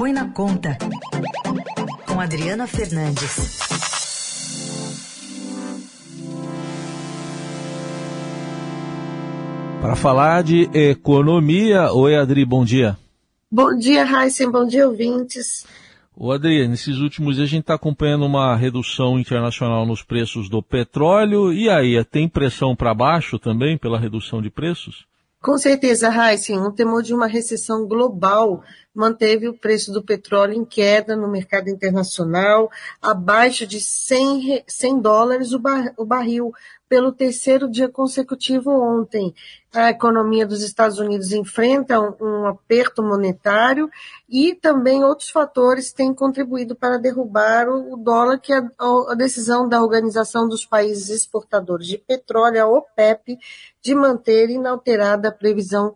Põe na Conta, com Adriana Fernandes. Para falar de economia, oi Adri, bom dia. Bom dia, Heisen, bom dia, ouvintes. O Adri, nesses últimos dias a gente está acompanhando uma redução internacional nos preços do petróleo. E aí, tem pressão para baixo também pela redução de preços? Com certeza, Heisen, um temor de uma recessão global manteve o preço do petróleo em queda no mercado internacional, abaixo de 100, 100 dólares o, bar, o barril, pelo terceiro dia consecutivo ontem. A economia dos Estados Unidos enfrenta um, um aperto monetário e também outros fatores têm contribuído para derrubar o, o dólar, que é a, a decisão da Organização dos Países Exportadores de Petróleo, a OPEP, de manter inalterada a previsão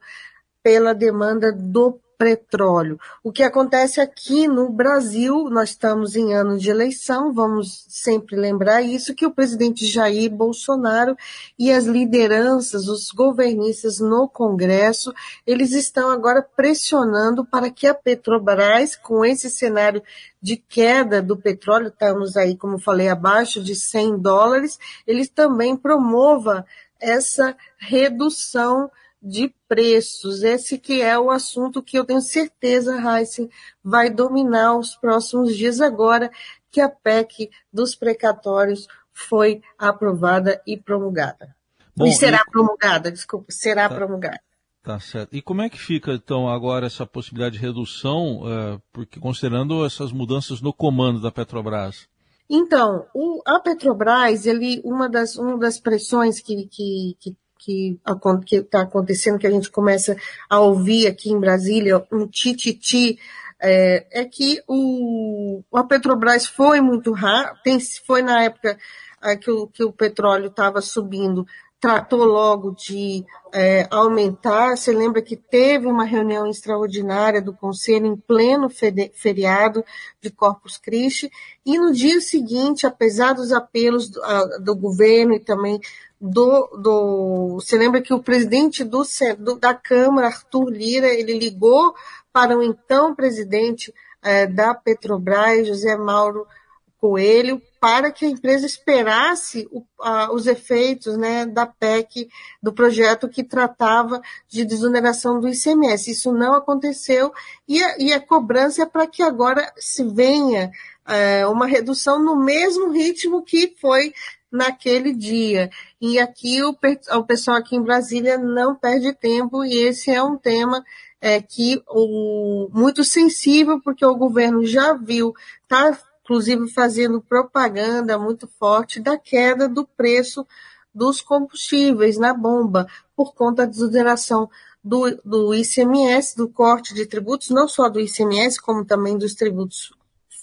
pela demanda do petróleo. O que acontece aqui no Brasil, nós estamos em ano de eleição, vamos sempre lembrar isso, que o presidente Jair Bolsonaro e as lideranças, os governistas no Congresso, eles estão agora pressionando para que a Petrobras, com esse cenário de queda do petróleo, estamos aí, como falei, abaixo de 100 dólares, eles também promova essa redução de preços. Esse que é o assunto que eu tenho certeza, Heisen, vai dominar os próximos dias agora que a PEC dos precatórios foi aprovada e promulgada. Bom, e será e... promulgada, desculpa, será tá, promulgada. Tá certo. E como é que fica, então, agora essa possibilidade de redução, uh, porque considerando essas mudanças no comando da Petrobras? Então, o, a Petrobras, ele, uma das, uma das pressões que, que, que que está acontecendo, que a gente começa a ouvir aqui em Brasília, um tititi, é, é que o, a Petrobras foi muito rápido, foi na época é, que, o, que o petróleo estava subindo, tratou logo de é, aumentar. Você lembra que teve uma reunião extraordinária do Conselho em pleno feriado de Corpus Christi, e no dia seguinte, apesar dos apelos do, do governo e também do, do. Você lembra que o presidente do, do, da Câmara, Arthur Lira, ele ligou para o então presidente é, da Petrobras, José Mauro Coelho, para que a empresa esperasse o, a, os efeitos né, da PEC, do projeto que tratava de desoneração do ICMS. Isso não aconteceu e a, e a cobrança é para que agora se venha é, uma redução no mesmo ritmo que foi naquele dia. E aqui o, o pessoal aqui em Brasília não perde tempo e esse é um tema é, que o, muito sensível, porque o governo já viu, está inclusive fazendo propaganda muito forte da queda do preço dos combustíveis na bomba, por conta da desoneração do, do ICMS, do corte de tributos, não só do ICMS, como também dos tributos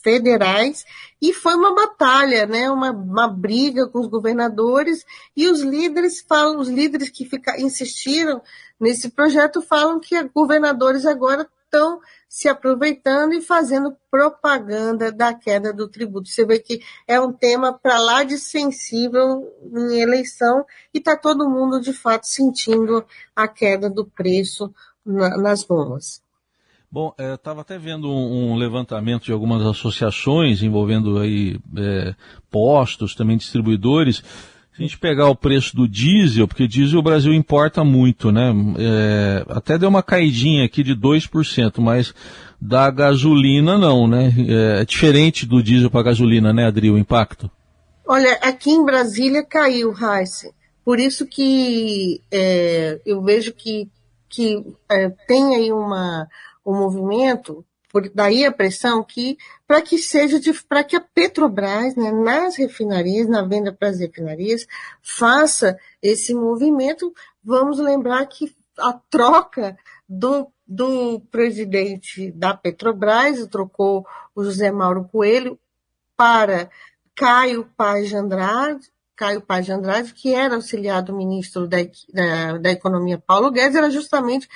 federais e foi uma batalha, né, uma, uma briga com os governadores e os líderes falam, os líderes que fica, insistiram nesse projeto falam que governadores agora estão se aproveitando e fazendo propaganda da queda do tributo. Você vê que é um tema para lá de sensível em eleição e está todo mundo de fato sentindo a queda do preço na, nas bombas. Bom, é, eu estava até vendo um, um, levantamento de algumas associações envolvendo aí é, postos, também distribuidores. Se a gente pegar o preço do diesel, porque diesel o Brasil importa muito, né? É, até deu uma caidinha aqui de 2%, mas da gasolina não, né? É, é diferente do diesel para gasolina, né, Adri, o impacto? Olha, aqui em Brasília caiu, Raíssa. Por isso que é, eu vejo que, que é, tem aí uma o movimento, por daí a pressão que para que seja para que a Petrobras, né, nas refinarias, na venda para as refinarias, faça esse movimento. Vamos lembrar que a troca do, do presidente da Petrobras trocou o José Mauro Coelho para Caio Paz de Andrade, Caio Paz de Andrade, que era auxiliar do ministro da, da, da Economia Paulo Guedes, era justamente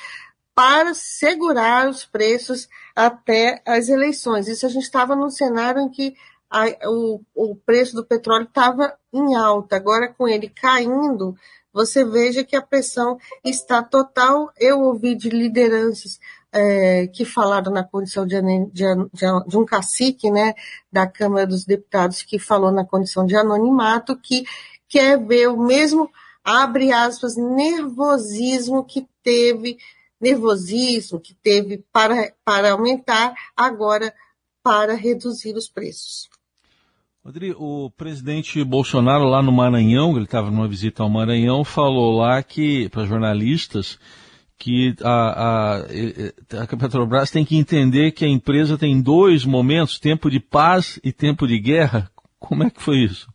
para segurar os preços até as eleições. Isso a gente estava num cenário em que a, o, o preço do petróleo estava em alta. Agora, com ele caindo, você veja que a pressão está total. Eu ouvi de lideranças é, que falaram na condição de, de, de, um cacique né, da Câmara dos Deputados que falou na condição de anonimato que quer ver o mesmo, abre aspas, nervosismo que teve, nervosismo que teve para, para aumentar, agora para reduzir os preços. Rodrigo, o presidente Bolsonaro lá no Maranhão, ele estava numa visita ao Maranhão, falou lá que, para jornalistas, que a, a, a Petrobras tem que entender que a empresa tem dois momentos, tempo de paz e tempo de guerra. Como é que foi isso?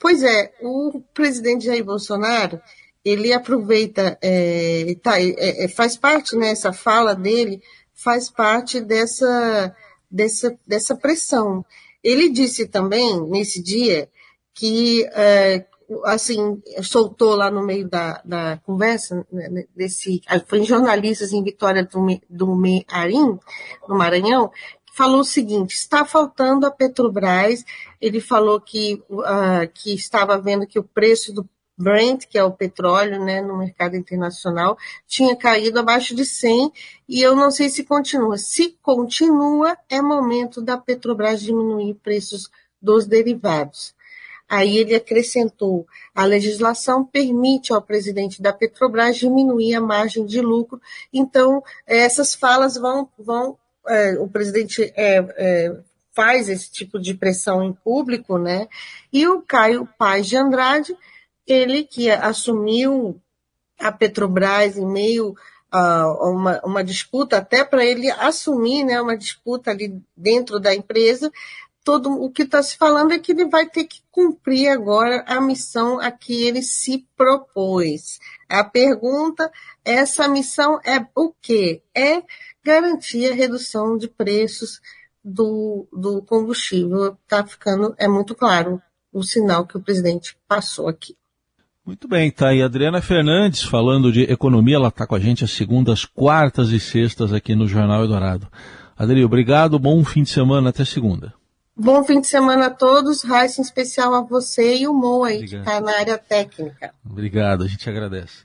Pois é, o presidente Jair Bolsonaro, ele aproveita, é, tá, é, é, faz parte, né, essa fala dele faz parte dessa, dessa, dessa pressão. Ele disse também, nesse dia, que, é, assim, soltou lá no meio da, da conversa, né, né desse, foi em jornalistas em Vitória do, do Mearim, no Maranhão, falou o seguinte: está faltando a Petrobras. Ele falou que, uh, que estava vendo que o preço do Brent, que é o petróleo, né, no mercado internacional, tinha caído abaixo de 100 e eu não sei se continua. Se continua, é momento da Petrobras diminuir preços dos derivados. Aí ele acrescentou: a legislação permite ao presidente da Petrobras diminuir a margem de lucro. Então, essas falas vão, vão é, o presidente é, é, faz esse tipo de pressão em público, né? E o Caio Paz de Andrade ele que assumiu a Petrobras em meio a uma, uma disputa, até para ele assumir né, uma disputa ali dentro da empresa, todo o que está se falando é que ele vai ter que cumprir agora a missão a que ele se propôs. A pergunta, essa missão é o quê? É garantir a redução de preços do, do combustível. Está ficando, é muito claro o sinal que o presidente passou aqui. Muito bem, tá aí Adriana Fernandes falando de economia, ela está com a gente às segundas, quartas e sextas aqui no Jornal Eldorado. Adri, obrigado, bom fim de semana, até segunda. Bom fim de semana a todos, Raíssa em especial a você e o Mo aí, que está na área técnica. Obrigado, a gente agradece.